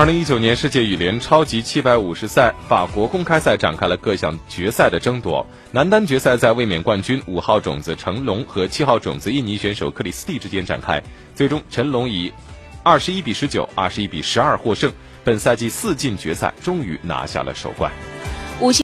二零一九年世界羽联超级七百五十赛法国公开赛展开了各项决赛的争夺。男单决赛在卫冕冠军五号种子成龙和七号种子印尼选手克里斯蒂之间展开，最终成龙以二十一比十九、二十一比十二获胜，本赛季四进决赛，终于拿下了首冠。